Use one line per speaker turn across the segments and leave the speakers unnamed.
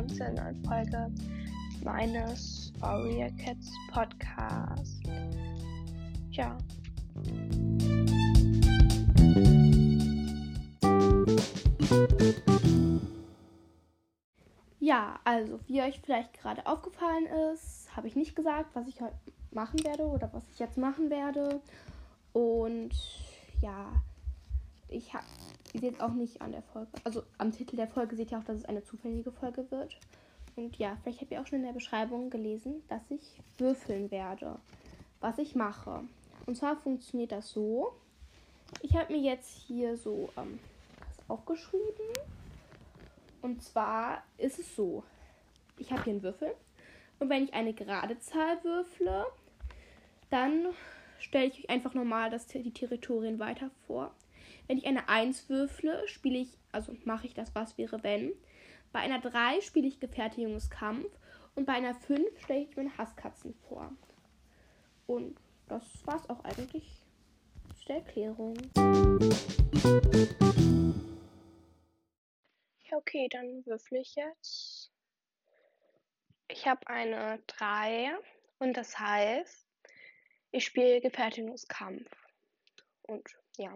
willkommen zu einer Folge meines Warrior Cats Podcast. Ja. Ja, also wie euch vielleicht gerade aufgefallen ist, habe ich nicht gesagt, was ich heute machen werde oder was ich jetzt machen werde. Und ja, ich habe, ihr seht auch nicht an der Folge, also am Titel der Folge seht ihr auch, dass es eine zufällige Folge wird. Und ja, vielleicht habt ihr auch schon in der Beschreibung gelesen, dass ich würfeln werde, was ich mache. Und zwar funktioniert das so. Ich habe mir jetzt hier so ähm, was aufgeschrieben. Und zwar ist es so. Ich habe hier einen Würfel. Und wenn ich eine gerade Zahl würfle, dann stelle ich euch einfach normal das, die Territorien weiter vor. Wenn ich eine 1 würfle, spiele ich, also mache ich das Was wäre wenn. Bei einer 3 spiele ich Gefährtigungskampf und bei einer 5 stelle ich meine Hasskatzen vor. Und das war's auch eigentlich zu der Erklärung. Ja, okay, dann würfle ich jetzt. Ich habe eine 3 und das heißt, ich spiele Gefährtigungskampf. Und ja,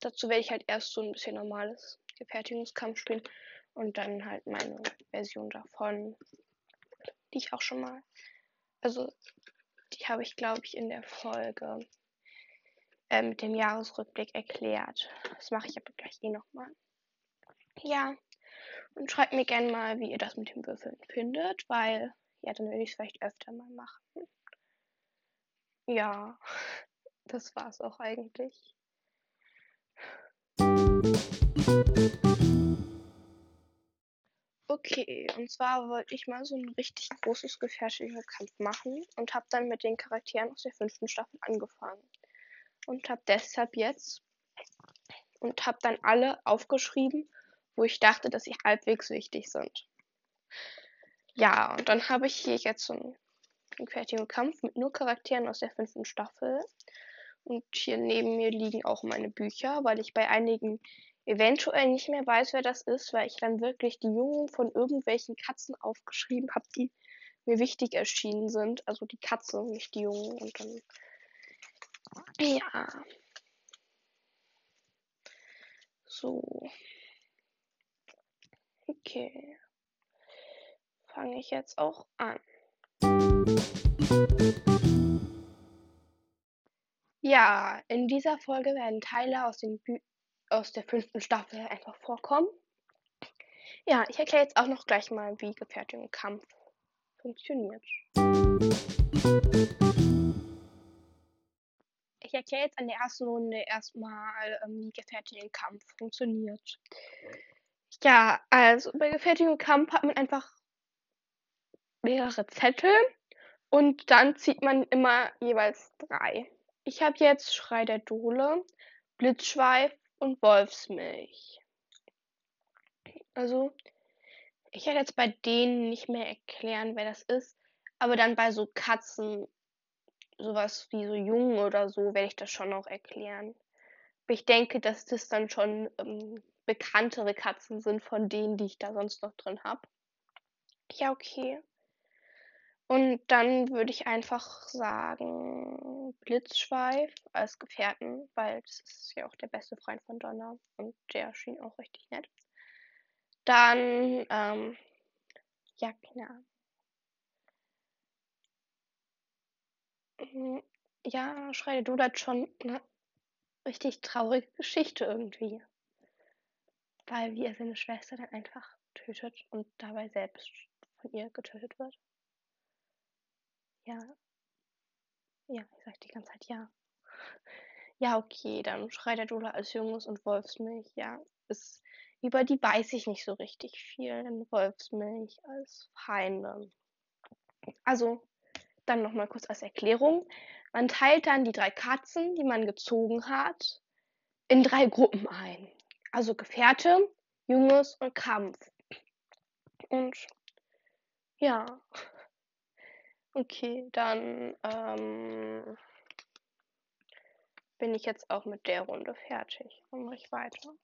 dazu werde ich halt erst so ein bisschen normales Gefertigungskampf spielen und dann halt meine Version davon, die ich auch schon mal, also die habe ich glaube ich in der Folge äh, mit dem Jahresrückblick erklärt. Das mache ich aber gleich eh nochmal. Ja, und schreibt mir gerne mal, wie ihr das mit dem Würfeln findet, weil ja, dann würde ich es vielleicht öfter mal machen. Ja, das war's auch eigentlich. Okay, und zwar wollte ich mal so ein richtig großes Gefährtigungskampf machen und habe dann mit den Charakteren aus der fünften Staffel angefangen. Und habe deshalb jetzt und habe dann alle aufgeschrieben, wo ich dachte, dass sie halbwegs wichtig sind. Ja, und dann habe ich hier jetzt so einen Gefährtigungskampf mit nur Charakteren aus der fünften Staffel. Und hier neben mir liegen auch meine Bücher, weil ich bei einigen eventuell nicht mehr weiß, wer das ist, weil ich dann wirklich die Jungen von irgendwelchen Katzen aufgeschrieben habe, die mir wichtig erschienen sind. Also die Katze, nicht die Jungen. Und dann. Ja. So. Okay. Fange ich jetzt auch an. Ja, in dieser Folge werden Teile aus, aus der fünften Staffel einfach vorkommen. Ja, ich erkläre jetzt auch noch gleich mal, wie Gefährtung und Kampf funktioniert. Ich erkläre jetzt an der ersten Runde erstmal, ähm, wie Gefährting und Kampf funktioniert. Ja, also bei Gefährting und Kampf hat man einfach mehrere Zettel und dann zieht man immer jeweils drei. Ich habe jetzt Schrei der Dole, Blitzschweif und Wolfsmilch. Also, ich werde jetzt bei denen nicht mehr erklären, wer das ist, aber dann bei so Katzen, sowas wie so Jungen oder so, werde ich das schon noch erklären. Aber ich denke, dass das dann schon ähm, bekanntere Katzen sind von denen, die ich da sonst noch drin habe. Ja, okay. Und dann würde ich einfach sagen, Blitzschweif als Gefährten, weil das ist ja auch der beste Freund von Donner und der schien auch richtig nett. Dann, ähm, ja, klar. Mhm, ja, Schreie du das schon eine richtig traurige Geschichte irgendwie. Weil wie er seine Schwester dann einfach tötet und dabei selbst von ihr getötet wird. Ja. Ja, ich sag die ganze Zeit ja. Ja, okay, dann schreit der Dula als Junges und Wolfsmilch. Ja, ist, über die weiß ich nicht so richtig viel. Denn Wolfsmilch als Feinde. Also, dann nochmal kurz als Erklärung. Man teilt dann die drei Katzen, die man gezogen hat, in drei Gruppen ein. Also Gefährte, Junges und Kampf. Und ja. Okay, dann ähm, bin ich jetzt auch mit der Runde fertig. Dann mache ich weiter.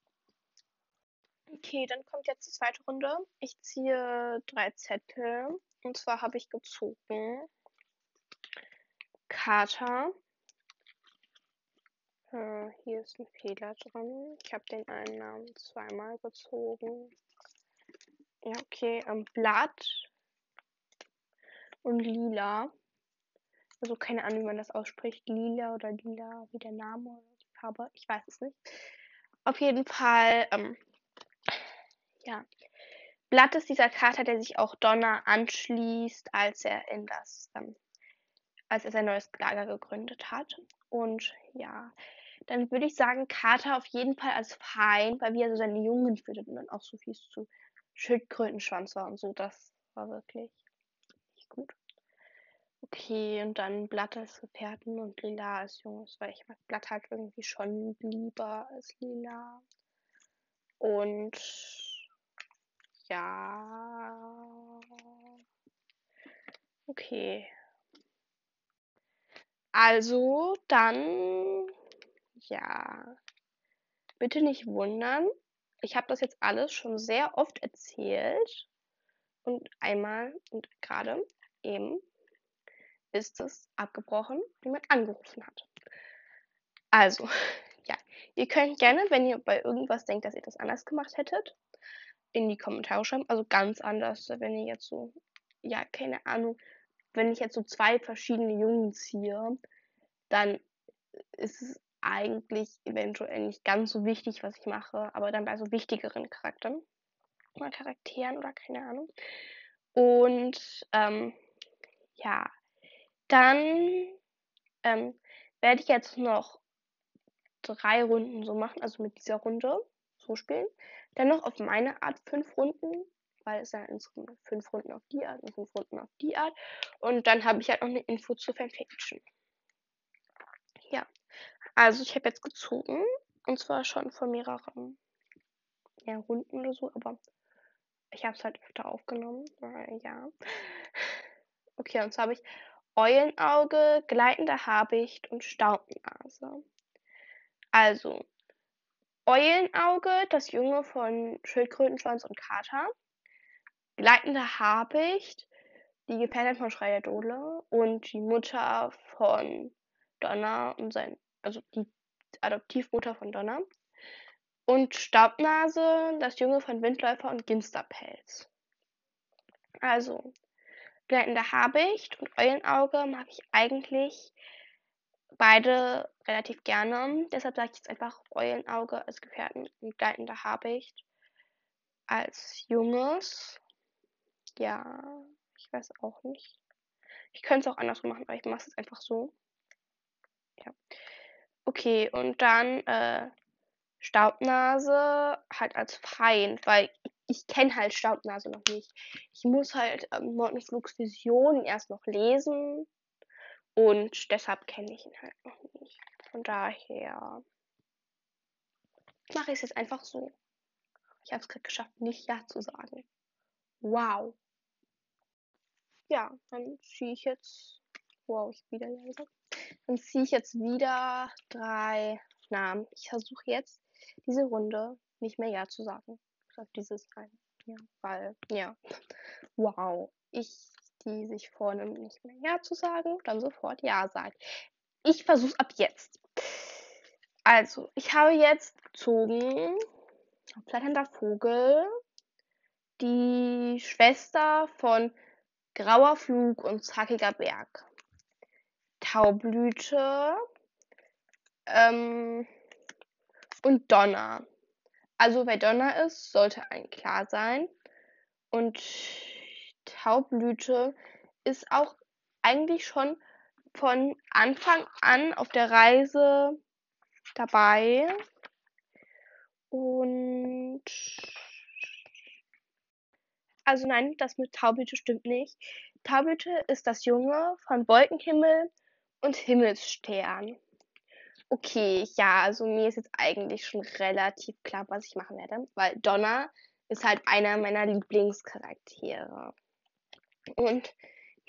Okay, dann kommt jetzt die zweite Runde. Ich ziehe drei Zettel. Und zwar habe ich gezogen Kater. Äh, hier ist ein Fehler drin. Ich habe den einen Namen zweimal gezogen. Ja, okay. Ähm, Blatt und Lila. Also keine Ahnung, wie man das ausspricht. Lila oder Lila, wie der Name oder die Farbe. Ich weiß es nicht. Auf jeden Fall, ähm, ja. Blatt ist dieser Kater, der sich auch Donner anschließt, als er in das, ähm, als er sein neues Lager gegründet hat. Und ja, dann würde ich sagen, Kater auf jeden Fall als Feind, weil wie er so seine Jungen füttert und dann auch so fies zu Schildkrötenschwanz war und so. Das war wirklich gut. Okay, und dann Blatt als Gefährten und Lila als Jungs, weil ich mag Blatt halt irgendwie schon lieber als Lila. Und ja. Okay. Also, dann ja. Bitte nicht wundern. Ich habe das jetzt alles schon sehr oft erzählt. Und einmal und gerade eben ist es abgebrochen, wie man angerufen hat. Also, ja, ihr könnt gerne, wenn ihr bei irgendwas denkt, dass ihr das anders gemacht hättet, in die Kommentare schreiben. Also ganz anders, wenn ihr jetzt so, ja, keine Ahnung, wenn ich jetzt so zwei verschiedene Jungen ziehe, dann ist es eigentlich eventuell nicht ganz so wichtig, was ich mache, aber dann bei so wichtigeren Charakteren oder Charakteren oder keine Ahnung. Und ähm, ja, dann ähm, werde ich jetzt noch drei Runden so machen, also mit dieser Runde so spielen. Dann noch auf meine Art fünf Runden, weil es ja insgesamt fünf Runden auf die Art und fünf Runden auf die Art. Und dann habe ich halt noch eine Info zu Fanfiction. Ja, also ich habe jetzt gezogen und zwar schon vor mehreren ja, Runden oder so, aber ich habe es halt öfter aufgenommen. Ja. Okay, und zwar habe ich Eulenauge, gleitende Habicht und Staubnase. Also, Eulenauge, das Junge von Schildkrötenschwanz und Kater. Gleitende Habicht, die Gefährtin von Schreier Dole und die Mutter von Donner und sein, also die Adoptivmutter von Donner. Und Staubnase, das Junge von Windläufer und Ginsterpelz. Also, Gleitende Habicht und Eulenauge mag ich eigentlich beide relativ gerne. Deshalb sage ich jetzt einfach Eulenauge als Gefährten und Gleitende Habicht als Junges. Ja, ich weiß auch nicht. Ich könnte es auch anders machen, aber ich mache es einfach so. Ja. Okay, und dann äh, Staubnase halt als Feind, weil ich kenne halt Staubnase noch nicht. Ich muss halt ähm, Mortenflugs Vision erst noch lesen und deshalb kenne ich ihn halt noch nicht. Von daher mache ich es jetzt einfach so. Ich habe es gerade geschafft, nicht Ja zu sagen. Wow. Ja, dann ziehe ich jetzt. Wow, ich wieder gesagt. Dann ziehe ich jetzt wieder drei Namen. Ich versuche jetzt diese Runde nicht mehr Ja zu sagen. Auf dieses rein. Ja, weil, ja. Wow. Ich, die sich vornimmt, nicht mehr Ja zu sagen, dann sofort Ja sagt. Ich versuche ab jetzt. Also, ich habe jetzt gezogen Flatternder Vogel, die Schwester von Grauer Flug und Zackiger Berg. Taublüte ähm, und Donner. Also wer Donner ist, sollte ein klar sein. Und Taublüte ist auch eigentlich schon von Anfang an auf der Reise dabei. Und also nein, das mit Taublüte stimmt nicht. Taublüte ist das Junge von Wolkenhimmel und Himmelsstern. Okay, ja, also mir ist jetzt eigentlich schon relativ klar, was ich machen werde, weil Donna ist halt einer meiner Lieblingscharaktere. Und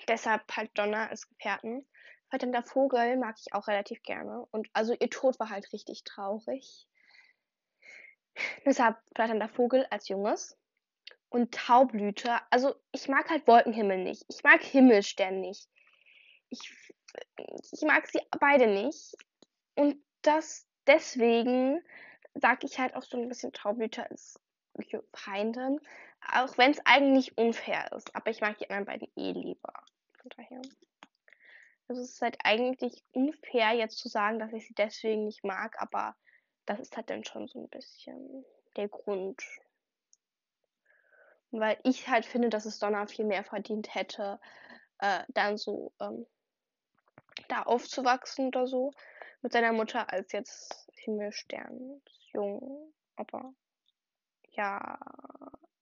deshalb halt Donna als Gefährten. der Vogel mag ich auch relativ gerne. Und also ihr Tod war halt richtig traurig. Deshalb flatternder Vogel als Junges. Und Taublüte. Also ich mag halt Wolkenhimmel nicht. Ich mag Himmelstern nicht. Ich, ich mag sie beide nicht. Und das deswegen sage ich halt auch so ein bisschen Taublüte als Feindin. Auch wenn es eigentlich unfair ist. Aber ich mag die anderen beiden eh lieber. Von daher. Also es ist halt eigentlich unfair, jetzt zu sagen, dass ich sie deswegen nicht mag, aber das ist halt dann schon so ein bisschen der Grund. Weil ich halt finde, dass es Donner viel mehr verdient hätte, äh, dann so ähm, da aufzuwachsen oder so mit seiner Mutter als jetzt Himmelstern jung. Aber ja,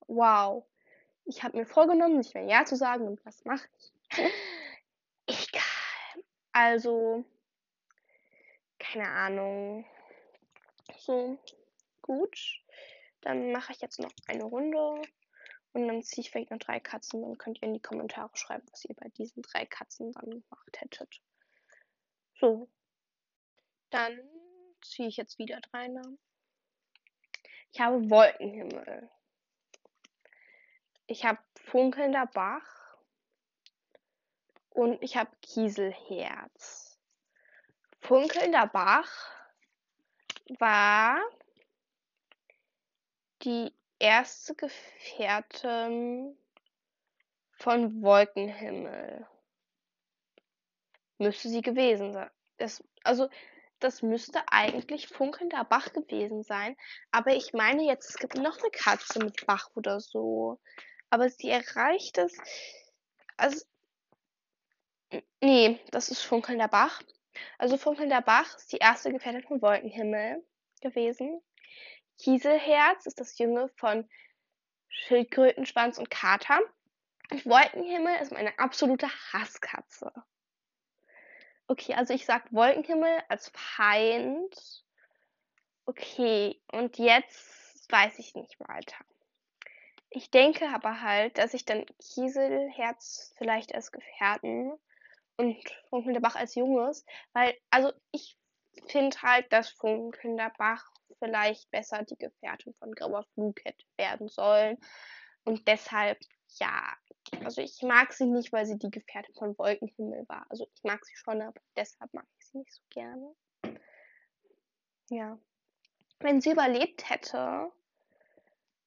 wow. Ich habe mir vorgenommen, nicht mehr Ja zu sagen und was mache ich? Egal. Also, keine Ahnung. So, gut. Dann mache ich jetzt noch eine Runde und dann ziehe ich vielleicht noch drei Katzen. Dann könnt ihr in die Kommentare schreiben, was ihr bei diesen drei Katzen dann gemacht hättet. So. Dann ziehe ich jetzt wieder drei Namen. Ich habe Wolkenhimmel. Ich habe funkelnder Bach. Und ich habe Kieselherz. Funkelnder Bach war die erste Gefährtin von Wolkenhimmel. Müsste sie gewesen sein. Das, also, das müsste eigentlich funkelnder Bach gewesen sein. Aber ich meine jetzt, es gibt noch eine Katze mit Bach oder so. Aber sie erreicht es. Also. Nee, das ist funkelnder Bach. Also funkelnder Bach ist die erste Gefährtin von Wolkenhimmel gewesen. Kieselherz ist das Junge von Schildkrötenschwanz und Kater. Und Wolkenhimmel ist meine absolute Hasskatze. Okay, also ich sag Wolkenhimmel als Feind. Okay, und jetzt weiß ich nicht weiter. Ich denke aber halt, dass ich dann Kieselherz vielleicht als Gefährten und Funkelnder Bach als Junges, weil, also ich finde halt, dass Funkelnder Bach vielleicht besser die Gefährtin von Grauer Flug hätte werden sollen. Und deshalb, ja, also ich mag sie nicht, weil sie die Gefährtin von Wolkenhimmel war. Also ich mag sie schon, aber deshalb mag ich sie nicht so gerne. Ja. Wenn sie überlebt hätte,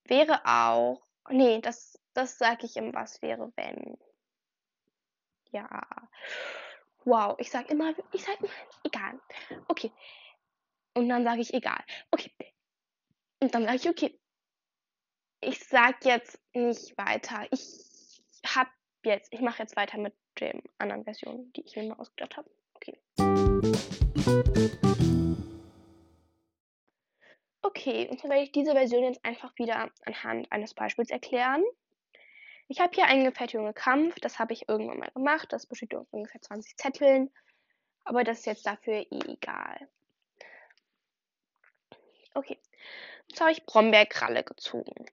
wäre auch. Nee, das, das sage ich im Was wäre, wenn. Ja. Wow, ich sag immer, ich sag immer, egal. Okay. Und dann sage ich egal. Okay. Und dann sage ich okay. Ich sag jetzt nicht weiter. Ich hab jetzt, ich mache jetzt weiter mit den anderen Versionen, die ich mir mal ausgedacht habe. Okay. Okay, und zwar werde ich diese Version jetzt einfach wieder anhand eines Beispiels erklären. Ich habe hier einen gefertigten Kampf, das habe ich irgendwann mal gemacht. Das besteht aus ungefähr 20 Zetteln, aber das ist jetzt dafür eh egal. Okay, jetzt habe ich Brombeerkralle gezogen.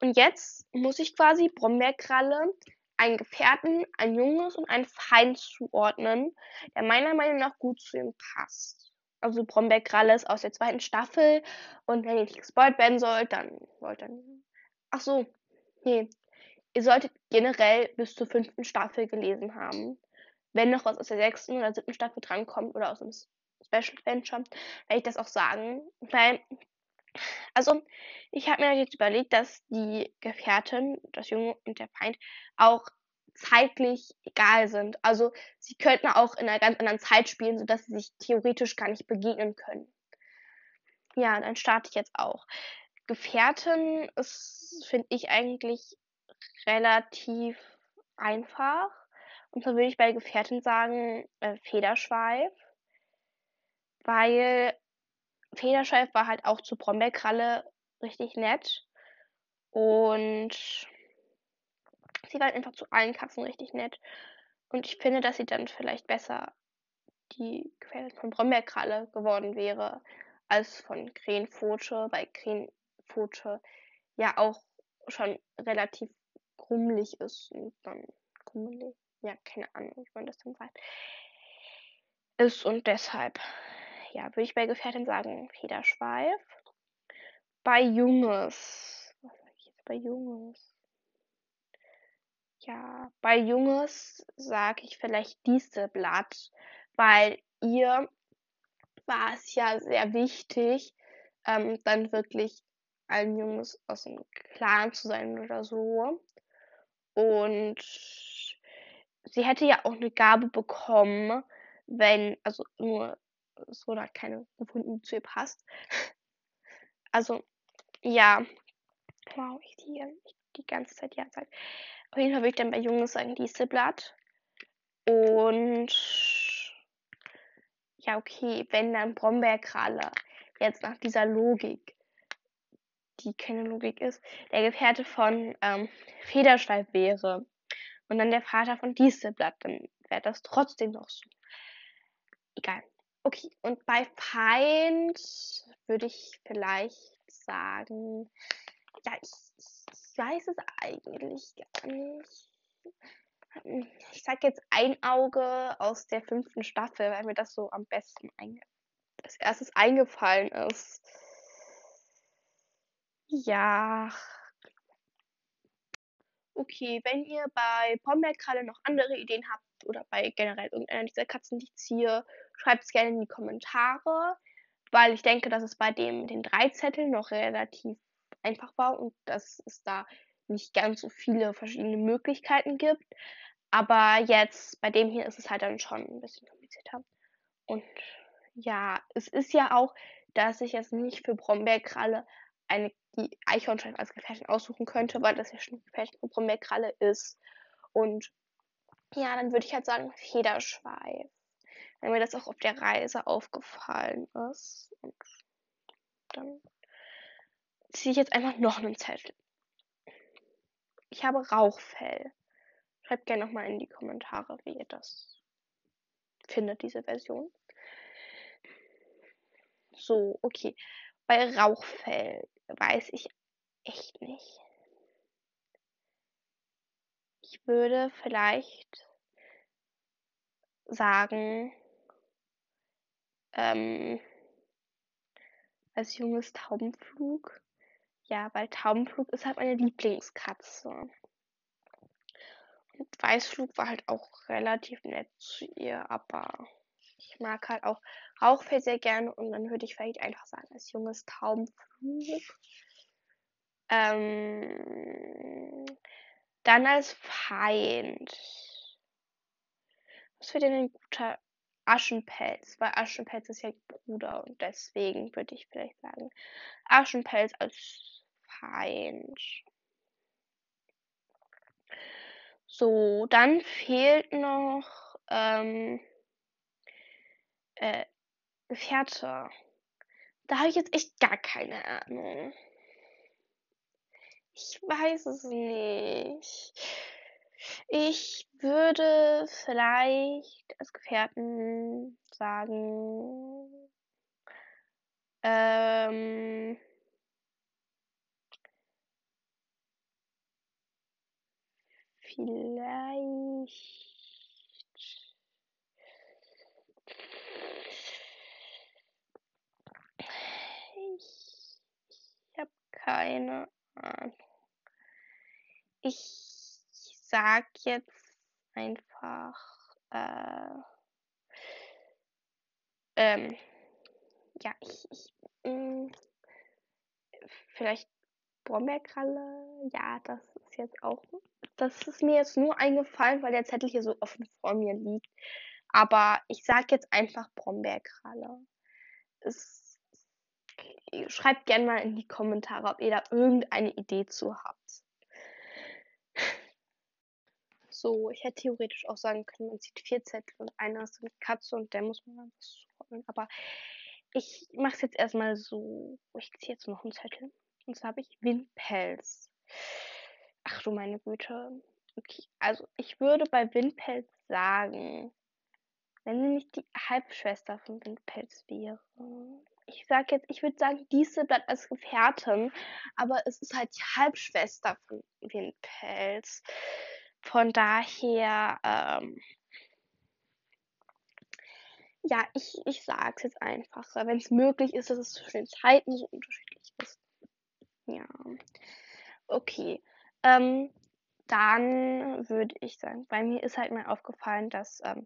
Und jetzt muss ich quasi Brombeerkralle einen Gefährten, ein Junges und einen Feind zuordnen, der meiner Meinung nach gut zu ihm passt. Also Brombeerkralle ist aus der zweiten Staffel und wenn ihr nicht gespoilt werden sollt, dann wollt dann. Ach so, nee. Ihr solltet generell bis zur fünften Staffel gelesen haben. Wenn noch was aus der sechsten oder siebten Staffel drankommt oder aus dem Special Adventure, werde ich das auch sagen. Weil also, ich habe mir jetzt überlegt, dass die Gefährtin, das Junge und der Feind, auch zeitlich egal sind. Also, sie könnten auch in einer ganz anderen Zeit spielen, sodass sie sich theoretisch gar nicht begegnen können. Ja, dann starte ich jetzt auch. Gefährtin ist, finde ich, eigentlich relativ einfach. Und zwar würde ich bei Gefährtin sagen äh, Federschweif. Weil Federschweif war halt auch zu Brombeerkralle richtig nett. Und sie war halt einfach zu allen Katzen richtig nett. Und ich finde, dass sie dann vielleicht besser die Gefährtin von Brombeerkralle geworden wäre als von Krähenpfote, weil Krähenpfote ja auch schon relativ krummelig ist und dann krummelig, ja, keine Ahnung, wie man das dann sagt, ist und deshalb ja, würde ich bei Gefährtin sagen Federschweif. bei Junges. Was sag ich jetzt bei Junges? Ja, bei Junges sage ich vielleicht diese Blatt, weil ihr war es ja sehr wichtig, ähm, dann wirklich ein Junges aus dem Clan zu sein oder so. Und sie hätte ja auch eine Gabe bekommen, wenn, also nur es wurde halt keine gefunden, die zu ihr passt. Also, ja. Wow, ich die, ich die ganze Zeit ja sage. Auf jeden Fall würde ich dann bei Jungs sagen, Dieselblatt. Und ja, okay, wenn dann Brombeerkralle jetzt nach dieser Logik, die keine Logik ist, der Gefährte von ähm, Federschweif wäre und dann der Vater von Dieselblatt, dann wäre das trotzdem noch so. Egal. Okay, und bei Feind würde ich vielleicht sagen, ja, ich, ich weiß es eigentlich gar nicht. Ich sag jetzt ein Auge aus der fünften Staffel, weil mir das so am besten als erstes eingefallen ist. Ja. Okay, wenn ihr bei Pombeck gerade noch andere Ideen habt oder bei generell irgendeiner dieser Katzen, die ich ziehe, schreibt es gerne in die Kommentare, weil ich denke, dass es bei dem den drei Zetteln noch relativ einfach war und dass es da nicht ganz so viele verschiedene Möglichkeiten gibt. Aber jetzt bei dem hier ist es halt dann schon ein bisschen komplizierter. Und ja, es ist ja auch, dass ich jetzt nicht für Brombeerkralle eine die Eichhornschweif als Gefährtin aussuchen könnte, weil das ja schon Gefährtin von Brombeerkralle ist. Und ja, dann würde ich halt sagen Federschweif weil mir das auch auf der Reise aufgefallen ist. Und dann ziehe ich jetzt einfach noch einen Zettel. Ich habe Rauchfell. Schreibt gerne nochmal in die Kommentare, wie ihr das findet, diese Version. So, okay. Bei Rauchfell weiß ich echt nicht. Ich würde vielleicht sagen, ähm, als junges Taubenflug. Ja, weil Taubenflug ist halt meine Lieblingskatze. Und Weißflug war halt auch relativ nett zu ihr, aber ich mag halt auch Rauchfell sehr gerne und dann würde ich vielleicht einfach sagen, als junges Taubenflug. Ähm, dann als Feind. Was wäre denn ein guter Aschenpelz, weil Aschenpelz ist ja Bruder und deswegen würde ich vielleicht sagen Aschenpelz als Feind. So, dann fehlt noch ähm, äh, Gefährte. Da habe ich jetzt echt gar keine Ahnung. Ich weiß es nicht. Ich würde vielleicht als Gefährten sagen, ähm, vielleicht ich, ich habe keine Ahnung. Ich sag jetzt einfach, äh, ähm, ja, ich, ich mh, mm, vielleicht Brombeerkralle, ja, das ist jetzt auch, das ist mir jetzt nur eingefallen, weil der Zettel hier so offen vor mir liegt. Aber ich sag jetzt einfach Brombeerkralle. Es, schreibt gerne mal in die Kommentare, ob ihr da irgendeine Idee zu habt. So, ich hätte theoretisch auch sagen können, man zieht vier Zettel und einer ist eine Katze und der muss man dann was zuordnen. Aber ich mache es jetzt erstmal so. Ich ziehe jetzt noch einen Zettel. Und zwar habe ich Windpelz. Ach du meine Güte. Okay, also ich würde bei Windpelz sagen, wenn sie nicht die Halbschwester von Windpelz wäre. Ich sag jetzt, ich würde sagen, diese bleibt als Gefährtin, aber es ist halt die Halbschwester von Windpelz. Von daher, ähm, ja, ich, ich sage es jetzt einfach, wenn es möglich ist, dass es zwischen den Zeiten so unterschiedlich ist. Ja. Okay. Ähm, dann würde ich sagen, bei mir ist halt mir aufgefallen, dass ähm,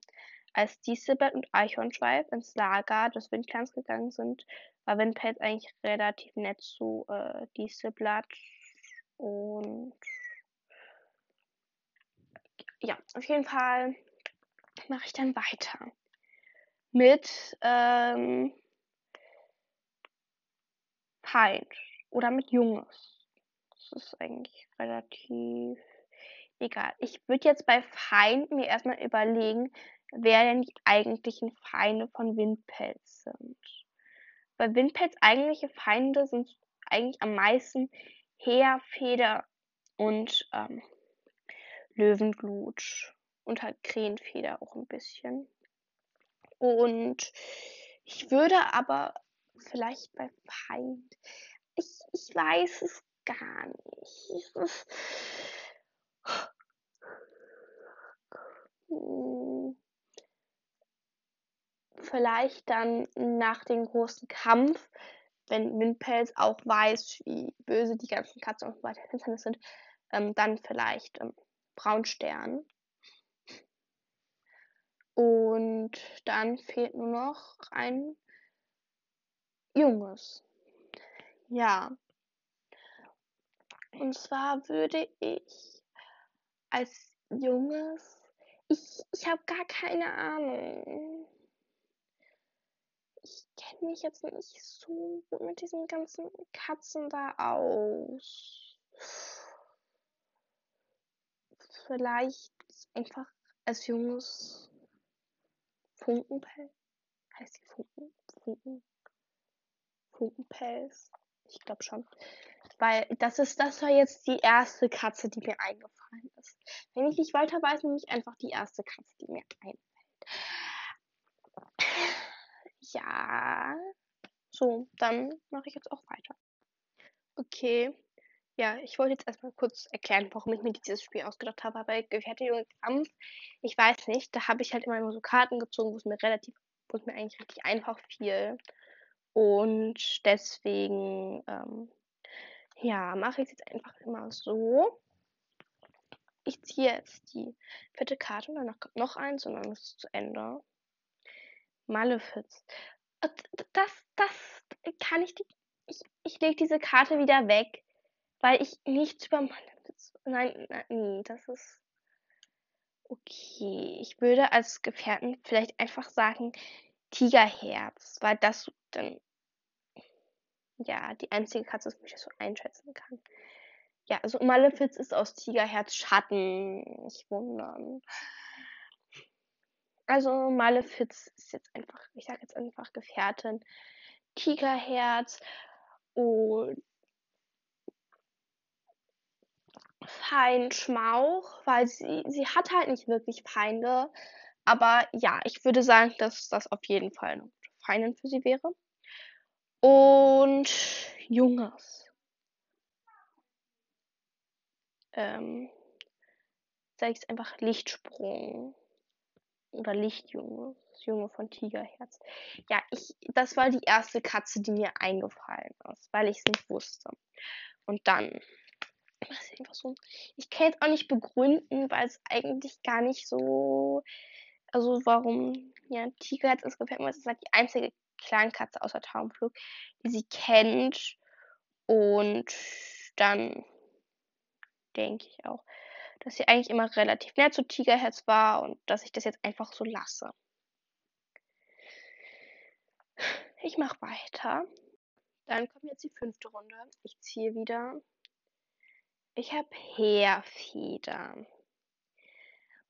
als Dieselblatt und Eichhornschweif ins Lager des Windkerns gegangen sind, war Windpelz eigentlich relativ nett zu äh, Dieselblatt. Und ja, auf jeden Fall mache ich dann weiter mit ähm, Feind oder mit Junges. Das ist eigentlich relativ egal. Ich würde jetzt bei Feind mir erstmal überlegen, wer denn die eigentlichen Feinde von Windpelz sind. Bei Windpelz eigentliche Feinde sind eigentlich am meisten Heerfeder und ähm, Löwenglut und halt Krähenfeder auch ein bisschen. Und ich würde aber vielleicht bei Feind. Ich, ich weiß es gar nicht. Hm. vielleicht dann nach dem großen Kampf, wenn Windpelz auch weiß, wie böse die ganzen Katzen und so weiter sind, ähm, dann vielleicht ähm, Braunstern. Und dann fehlt nur noch ein Junges. Ja. Und zwar würde ich als Junges. Ich, ich habe gar keine Ahnung. Ich kenne mich jetzt nicht so gut mit diesen ganzen Katzen da aus. Vielleicht einfach als Junges Funkenpelz. Heißt die Funken? Funken? Funkenpelz? Ich glaube schon. Weil das ist, das war jetzt die erste Katze, die mir eingefallen ist. Wenn ich nicht weiter weiß, nehme ich einfach die erste Katze, die mir einfällt. Ja. So, dann mache ich jetzt auch weiter. Okay. Ja, ich wollte jetzt erstmal kurz erklären, warum ich mir dieses Spiel ausgedacht habe. Aber Gefährte und Kampf, ich weiß nicht, da habe ich halt immer nur so Karten gezogen, wo es mir relativ, wo es mir eigentlich richtig einfach fiel. Und deswegen, ähm, ja, mache ich es jetzt einfach immer so. Ich ziehe jetzt die vierte Karte und danach kommt noch eins und dann ist es zu Ende. Malefiz. Das, das kann ich die. Ich, ich lege diese Karte wieder weg weil ich nichts über Malefiz. Nein, nein, das ist. Okay, ich würde als Gefährten vielleicht einfach sagen Tigerherz, weil das dann ja die einzige Katze die ich so einschätzen kann. Ja, also Malefiz ist aus Tigerherz Schatten, nicht wundern. Also Malefiz ist jetzt einfach, ich sage jetzt einfach Gefährtin Tigerherz und Feind Schmauch, weil sie, sie hat halt nicht wirklich Feinde. Aber ja, ich würde sagen, dass das auf jeden Fall eine Feindin für sie wäre. Und Junges. Ähm, sag ich einfach Lichtsprung. Oder Lichtjunge. Das Junge von Tigerherz. Ja, ich, das war die erste Katze, die mir eingefallen ist, weil ich es nicht wusste. Und dann ist einfach so. Ich kann jetzt auch nicht begründen, weil es eigentlich gar nicht so. Also warum ja Tigerherz mir. Es ist halt die einzige Kleinkatze außer Traumflug, die sie kennt. Und dann denke ich auch, dass sie eigentlich immer relativ nett zu Tigerherz war und dass ich das jetzt einfach so lasse. Ich mache weiter. Dann kommt jetzt die fünfte Runde. Ich ziehe wieder ich habe Heerfeder.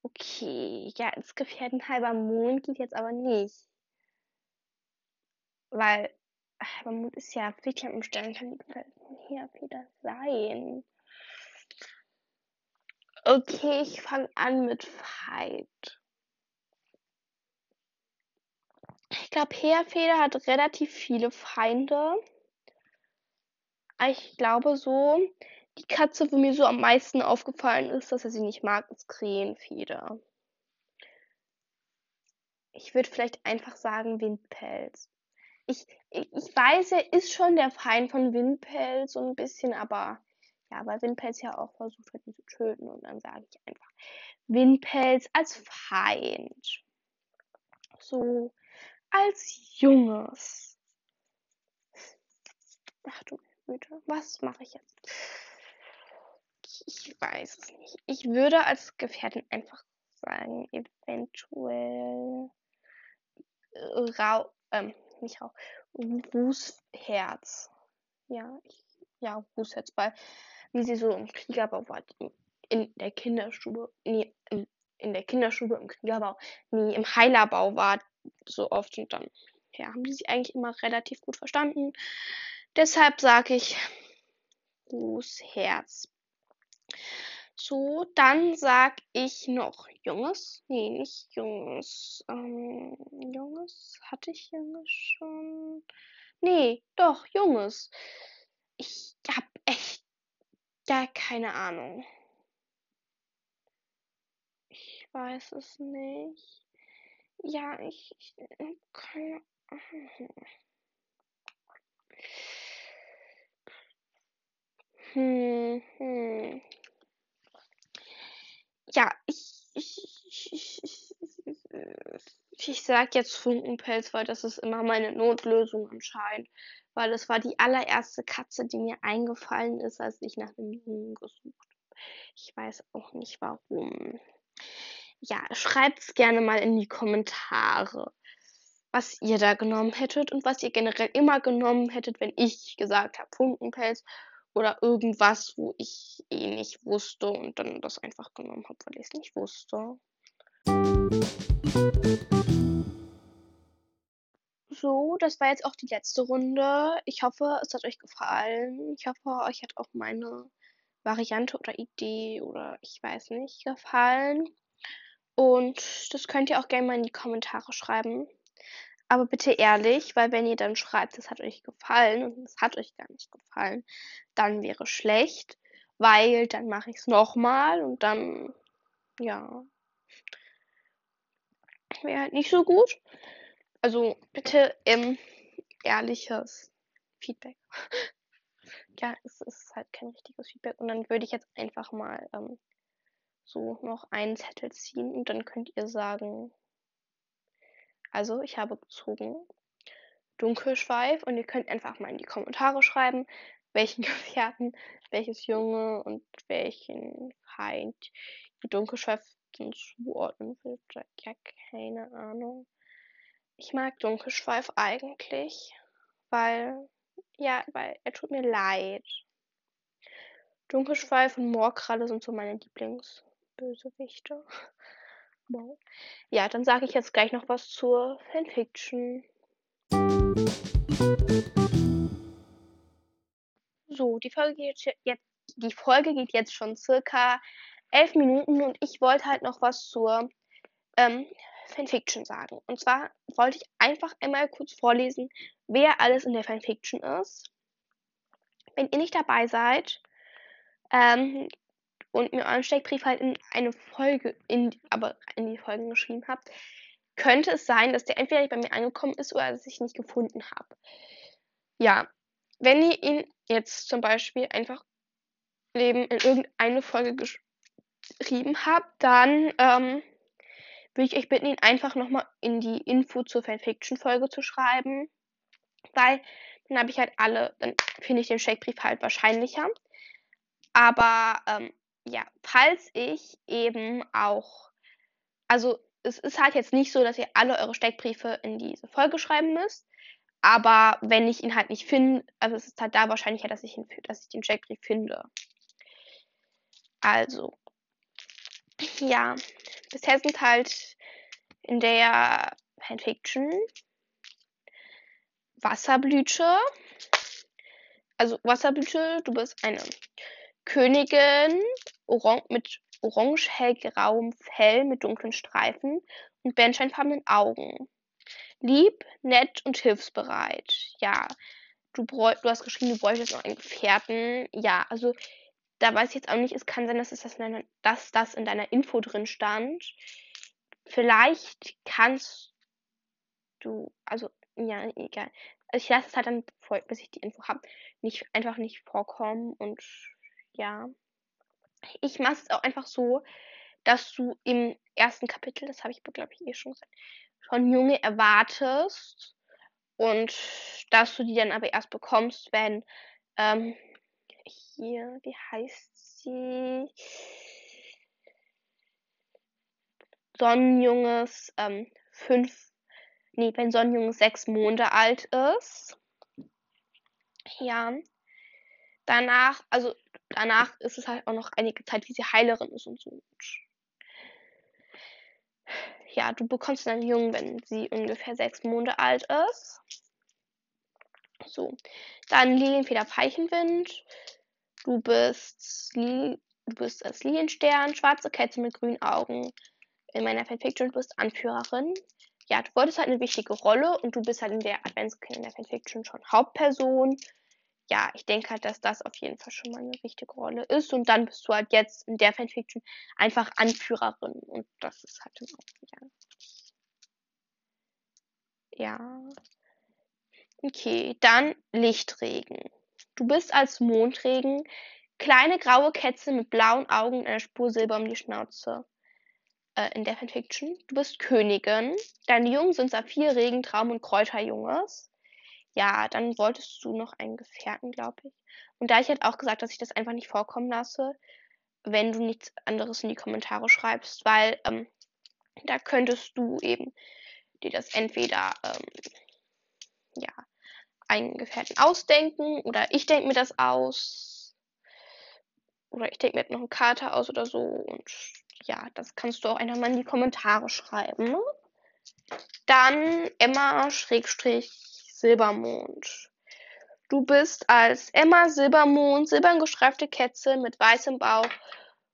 Okay, ja, ins Gefährt ein halber Mond geht jetzt aber nicht. Weil halber Mond ist ja Fädchen im Stern, kann die Heerfeder sein. Okay, ich fange an mit Fight. Ich glaube, Heerfeder hat relativ viele Feinde. Ich glaube so, die Katze, wo mir so am meisten aufgefallen ist, dass er sie nicht mag, ist Krähenfeder. Ich würde vielleicht einfach sagen Windpelz. ich, ich, ich weiß, er ist schon der Feind von Windpelz so ein bisschen, aber ja, weil Windpelz ja auch versucht hat, ihn zu töten. Und dann sage ich einfach Windpelz als Feind. So als Junges. Ach du Güte, was mache ich jetzt? Ich weiß es nicht. Ich würde als Gefährtin einfach sagen, eventuell äh, Rau, ähm, nicht Rau, Rußherz. Ja, ich, ja, Rußherz, weil wie sie so im Kriegerbau war, in der Kinderstube, nee, in, in der Kinderstube im Kriegerbau, nie im Heilerbau war, so oft und dann, ja, haben die sich eigentlich immer relativ gut verstanden. Deshalb sage ich Fußherz. So, dann sag ich noch Junges. Nee, nicht Junges. Ähm, Junges? Hatte ich Junges schon? Nee, doch, Junges. Ich hab echt gar keine Ahnung. Ich weiß es nicht. Ja, ich, ich keine Ahnung. Hm, hm. Ja, ich, ich, ich, ich, ich, ich sag jetzt Funkenpelz, weil das ist immer meine Notlösung anscheinend. Weil es war die allererste Katze, die mir eingefallen ist, als ich nach einem Jungen gesucht habe. Ich weiß auch nicht warum. Ja, schreibt's gerne mal in die Kommentare, was ihr da genommen hättet und was ihr generell immer genommen hättet, wenn ich gesagt habe Funkenpelz oder irgendwas, wo ich eh nicht wusste und dann das einfach genommen habe, weil ich es nicht wusste. So, das war jetzt auch die letzte Runde. Ich hoffe, es hat euch gefallen. Ich hoffe, euch hat auch meine Variante oder Idee oder ich weiß nicht gefallen. Und das könnt ihr auch gerne mal in die Kommentare schreiben. Aber bitte ehrlich, weil wenn ihr dann schreibt, es hat euch gefallen und es hat euch gar nicht gefallen, dann wäre schlecht, weil dann mache ich es nochmal und dann, ja, wäre halt nicht so gut. Also bitte ähm, ehrliches Feedback. ja, es ist halt kein richtiges Feedback. Und dann würde ich jetzt einfach mal ähm, so noch einen Zettel ziehen und dann könnt ihr sagen, also, ich habe gezogen Dunkelschweif und ihr könnt einfach mal in die Kommentare schreiben, welchen Gefährten, welches Junge und welchen Feind ihr Dunkelschweif zuordnen würdet. Ja, keine Ahnung. Ich mag Dunkelschweif eigentlich, weil, ja, weil er tut mir leid. Dunkelschweif und Moorkralle sind so meine Lieblingsbösewichte. Wow. Ja, dann sage ich jetzt gleich noch was zur Fanfiction. So, die Folge geht jetzt, die Folge geht jetzt schon circa elf Minuten und ich wollte halt noch was zur ähm, Fanfiction sagen. Und zwar wollte ich einfach einmal kurz vorlesen, wer alles in der Fanfiction ist. Wenn ihr nicht dabei seid, ähm, und mir euren Steckbrief halt in eine Folge, in, aber in die Folgen geschrieben habt, könnte es sein, dass der entweder nicht bei mir angekommen ist oder dass ich ihn nicht gefunden habe. Ja, wenn ihr ihn jetzt zum Beispiel einfach Leben in irgendeine Folge geschrieben habt, dann ähm, würde ich euch bitten, ihn einfach nochmal in die Info zur Fanfiction-Folge zu schreiben. Weil dann habe ich halt alle, dann finde ich den Steckbrief halt wahrscheinlicher. Aber ähm, ja, falls ich eben auch, also es ist halt jetzt nicht so, dass ihr alle eure Steckbriefe in diese Folge schreiben müsst. Aber wenn ich ihn halt nicht finde, also es ist halt da wahrscheinlicher, dass ich, ihn, dass ich den Steckbrief finde. Also, ja, bisher sind halt in der Fanfiction Wasserblüte. Also Wasserblüte, du bist eine Königin oran mit orange-hellgrauem Fell mit dunklen Streifen und bernsteinfarbenen Augen. Lieb, nett und hilfsbereit. Ja, du, du hast geschrieben, du bräuchtest noch einen Gefährten. Ja, also da weiß ich jetzt auch nicht, es kann sein, dass, es das, in deiner, dass das in deiner Info drin stand. Vielleicht kannst du, also, ja, egal. Also ich lasse es halt dann, bis ich die Info habe, nicht einfach nicht vorkommen und ja. Ich mache es auch einfach so, dass du im ersten Kapitel, das habe ich glaube ich eh schon gesagt, schon Junge erwartest und dass du die dann aber erst bekommst, wenn ähm, hier, wie heißt sie? Sonnenjunges ähm, fünf, nee, wenn Sonnenjunges sechs Monde alt ist. Ja. Danach, also danach ist es halt auch noch einige Zeit, wie sie Heilerin ist und so. Ja, du bekommst einen Jungen, wenn sie ungefähr sechs Monde alt ist. So. Dann Lilienfeder Peichenwind. Du bist, du bist als Lilienstern, schwarze Kätze mit grünen Augen. In meiner Fanfiction du bist Anführerin. Ja, du wolltest halt eine wichtige Rolle und du bist halt in der Adventskalender Fanfiction schon Hauptperson. Ja, ich denke halt, dass das auf jeden Fall schon mal eine wichtige Rolle ist. Und dann bist du halt jetzt in der Fanfiction einfach Anführerin. Und das ist halt ja. Ja. Okay, dann Lichtregen. Du bist als Mondregen, kleine graue Kätze mit blauen Augen und einer Spur Silber um die Schnauze. Äh, in der Fanfiction. Du bist Königin. Deine Jungen sind Saphir, Regentraum und Kräuterjunges. Ja, dann wolltest du noch einen Gefährten, glaube ich. Und da ich halt auch gesagt, dass ich das einfach nicht vorkommen lasse, wenn du nichts anderes in die Kommentare schreibst, weil ähm, da könntest du eben dir das entweder ähm, ja einen Gefährten ausdenken oder ich denke mir das aus. Oder ich denke mir noch eine Karte aus oder so. Und ja, das kannst du auch einfach mal in die Kommentare schreiben. Ne? Dann Emma Schrägstrich Silbermond. Du bist als Emma Silbermond silbern gestreifte Kätze mit weißem Bauch,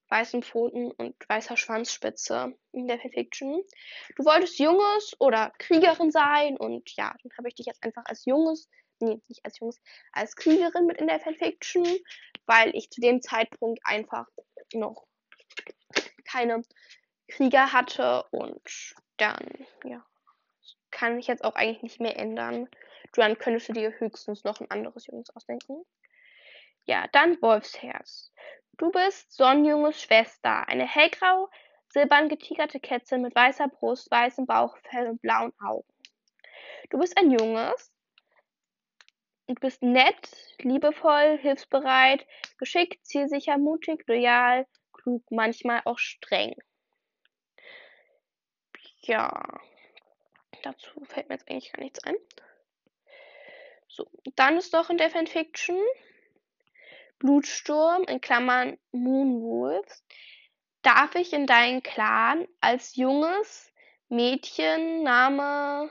weißen Pfoten und weißer Schwanzspitze in der Fanfiction. Du wolltest Junges oder Kriegerin sein und ja, dann habe ich dich jetzt einfach als Junges nee, nicht als Jungs, als Kriegerin mit in der Fanfiction, weil ich zu dem Zeitpunkt einfach noch keine Krieger hatte und dann, ja, kann ich jetzt auch eigentlich nicht mehr ändern. Dann könntest du dir höchstens noch ein anderes Jungs ausdenken. Ja, dann Wolfsherz. Du bist Sonnenjunges Schwester, eine hellgrau, silbern getigerte Kätze mit weißer Brust, weißem Bauchfell und blauen Augen. Du bist ein Junges, Du bist nett, liebevoll, hilfsbereit, geschickt, zielsicher, mutig, loyal, klug, manchmal auch streng. Ja, dazu fällt mir jetzt eigentlich gar nichts ein. So, dann ist doch in der Fanfiction Blutsturm in Klammern Moonwolves. Darf ich in deinen Clan als junges Mädchen, Name,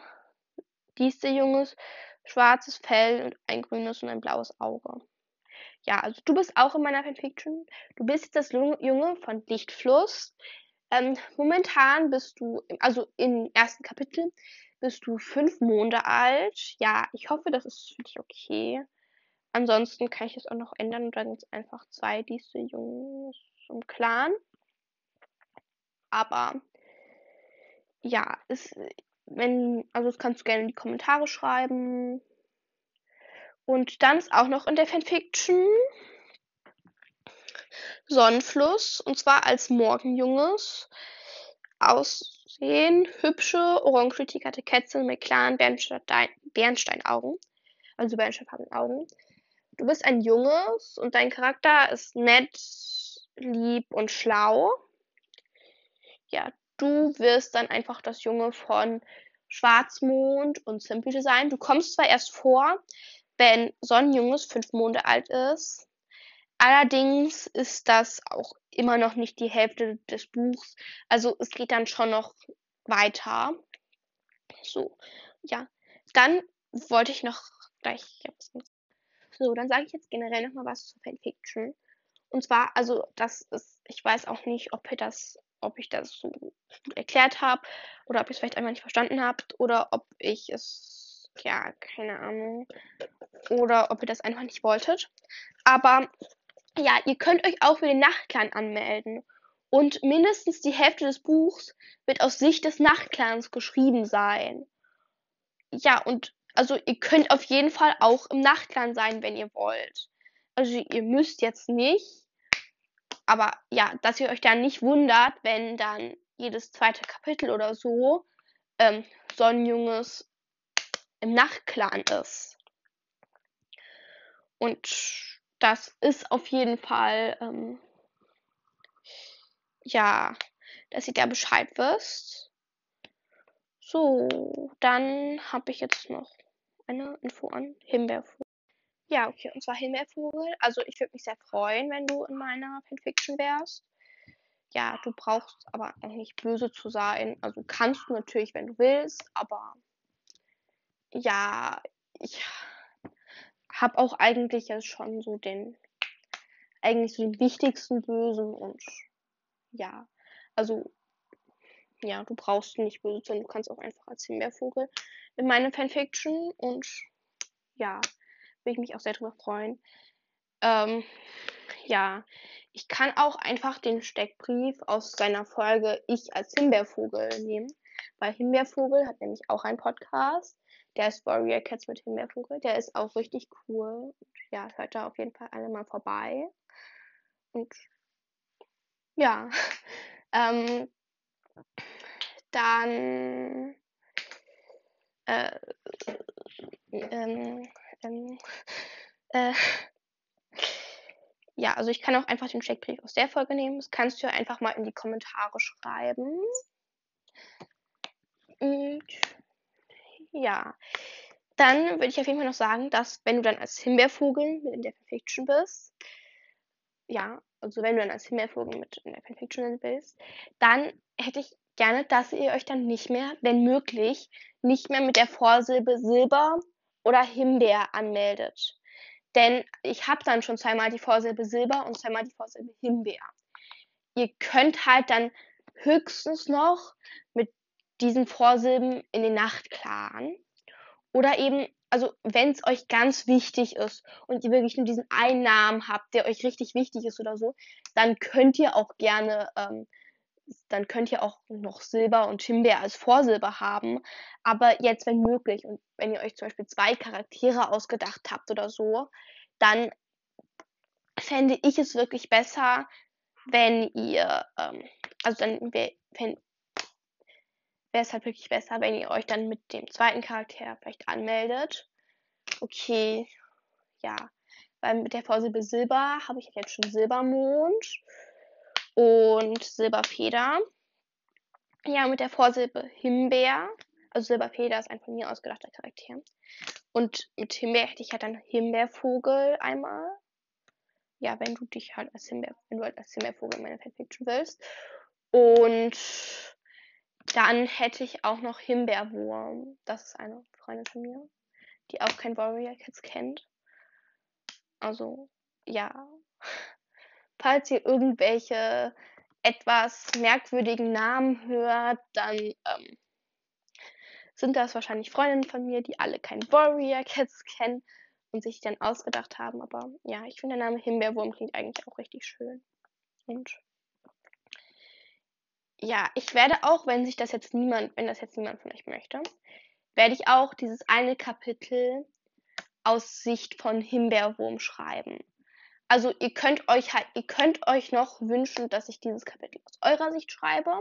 dies der Junges, schwarzes Fell und ein grünes und ein blaues Auge. Ja, also du bist auch in meiner Fanfiction. Du bist jetzt das Junge von Lichtfluss. Ähm, momentan bist du, also im ersten Kapitel, bist du fünf Monde alt. Ja, ich hoffe, das ist für dich okay. Ansonsten kann ich es auch noch ändern und dann gibt einfach zwei diese Jungs im Clan. Aber ja, es, wenn, also das kannst du gerne in die Kommentare schreiben. Und dann ist auch noch in der Fanfiction Sonnenfluss, und zwar als Morgenjunges. Aussehen, hübsche, orange getigerte Kätzchen mit klaren Bernsteinaugen. Also bernsteinfarbenen Augen. Du bist ein Junges und dein Charakter ist nett, lieb und schlau. Ja, Du wirst dann einfach das Junge von Schwarzmond und Simple Design. Du kommst zwar erst vor, wenn Sonnenjunges fünf Monde alt ist. Allerdings ist das auch immer noch nicht die Hälfte des Buchs. Also es geht dann schon noch weiter. So, ja. Dann wollte ich noch gleich. So, dann sage ich jetzt generell noch mal was zu Fanfiction. Und zwar, also das ist, ich weiß auch nicht, ob ihr das ob ich das so erklärt habe oder ob ihr es vielleicht einmal nicht verstanden habt oder ob ich es, ja, keine Ahnung, oder ob ihr das einfach nicht wolltet. Aber ja, ihr könnt euch auch für den Nachtclan anmelden. Und mindestens die Hälfte des Buchs wird aus Sicht des Nachtclans geschrieben sein. Ja, und Also ihr könnt auf jeden Fall auch im Nachtclan sein, wenn ihr wollt. Also ihr müsst jetzt nicht. Aber ja, dass ihr euch dann nicht wundert, wenn dann jedes zweite Kapitel oder so ähm, Sonnenjunges im Nachtclan ist. Und das ist auf jeden Fall, ähm, ja, dass ihr da Bescheid wisst. So, dann habe ich jetzt noch eine Info an Himbeervogel. Ja, okay, und zwar Himbeervogel. Also ich würde mich sehr freuen, wenn du in meiner Fanfiction wärst. Ja, du brauchst aber auch nicht böse zu sein. Also kannst du natürlich, wenn du willst, aber ja, ich habe auch eigentlich jetzt schon so den, eigentlich so den wichtigsten Bösen und ja, also ja, du brauchst nicht böse sein, du kannst auch einfach als Himbeervogel in meine Fanfiction und ja, würde ich mich auch sehr darüber freuen. Ähm, ja, ich kann auch einfach den Steckbrief aus seiner Folge Ich als Himbeervogel nehmen, weil Himbeervogel hat nämlich auch einen Podcast. Der ist Warrior Cats mit Himbeervogel. Der ist auch richtig cool. Ja, hört da auf jeden Fall alle mal vorbei. Und ja, ähm, dann äh, ähm, ähm, äh, ja, also ich kann auch einfach den Checkbrief aus der Folge nehmen. Das kannst du einfach mal in die Kommentare schreiben. Und ja, dann würde ich auf jeden Fall noch sagen, dass wenn du dann als Himbeervogel mit in der Fanfiction bist, ja, also wenn du dann als Himbeervogel mit in der Fanfiction bist, dann hätte ich gerne, dass ihr euch dann nicht mehr, wenn möglich, nicht mehr mit der Vorsilbe Silber oder Himbeer anmeldet. Denn ich habe dann schon zweimal die Vorsilbe Silber und zweimal die Vorsilbe Himbeer. Ihr könnt halt dann höchstens noch mit diesen Vorsilben in den Nacht klaren. Oder eben, also wenn es euch ganz wichtig ist und ihr wirklich nur diesen einen Namen habt, der euch richtig wichtig ist oder so, dann könnt ihr auch gerne ähm, dann könnt ihr auch noch Silber und Himbeer als Vorsilber haben. Aber jetzt, wenn möglich, und wenn ihr euch zum Beispiel zwei Charaktere ausgedacht habt oder so, dann fände ich es wirklich besser, wenn ihr, ähm, also dann wäre es halt wirklich besser, wenn ihr euch dann mit dem zweiten Charakter vielleicht anmeldet. Okay, ja. Weil mit der Vorsilbe Silber habe ich jetzt schon Silbermond und Silberfeder. Ja, mit der Vorsilbe Himbeer. Also Silberfeder ist ein von mir ausgedachter Charakter. Und mit Himbeer hätte ich halt dann Himbeervogel einmal. Ja, wenn du dich halt als Himbeer, wenn du halt als Himbeervogel in meine Fanfiction willst. Und dann hätte ich auch noch Himbeerwurm. Das ist eine Freundin von mir, die auch kein Warrior Cats kennt. Also, ja falls ihr irgendwelche etwas merkwürdigen Namen hört, dann ähm, sind das wahrscheinlich Freundinnen von mir, die alle kein Warrior Cats kennen und sich dann ausgedacht haben. Aber ja, ich finde der Name Himbeerwurm klingt eigentlich auch richtig schön. Und ja, ich werde auch, wenn sich das jetzt niemand, wenn das jetzt niemand von euch möchte, werde ich auch dieses eine Kapitel aus Sicht von Himbeerwurm schreiben also ihr könnt euch halt, ihr könnt euch noch wünschen, dass ich dieses Kapitel aus eurer Sicht schreibe.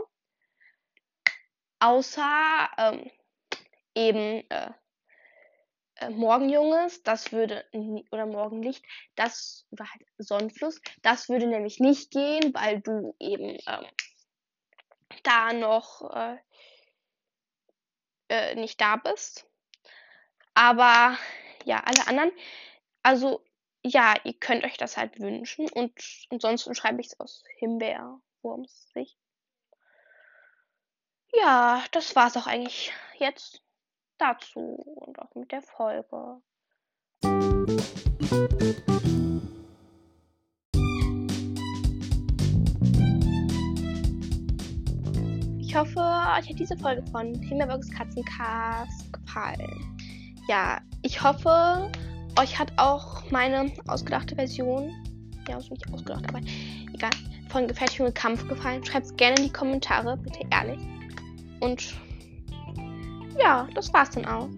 Außer ähm, eben äh, äh, Morgenjunges, das würde, oder Morgenlicht, das war halt Sonnenfluss, das würde nämlich nicht gehen, weil du eben ähm, da noch äh, äh, nicht da bist. Aber ja, alle anderen, also ja, ihr könnt euch das halt wünschen und ansonsten schreibe ich es aus Himbeerwurmsicht. Ja, das war's auch eigentlich jetzt dazu und auch mit der Folge. Ich hoffe, euch hat diese Folge von Himbeerwurms Katzencast gefallen. Ja, ich hoffe, euch hat auch meine ausgedachte Version, ja, ist nicht ausgedacht, aber egal, von Gefertigung und Kampf gefallen. Schreibt es gerne in die Kommentare, bitte ehrlich. Und ja, das war's dann auch.